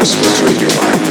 This will free your mind.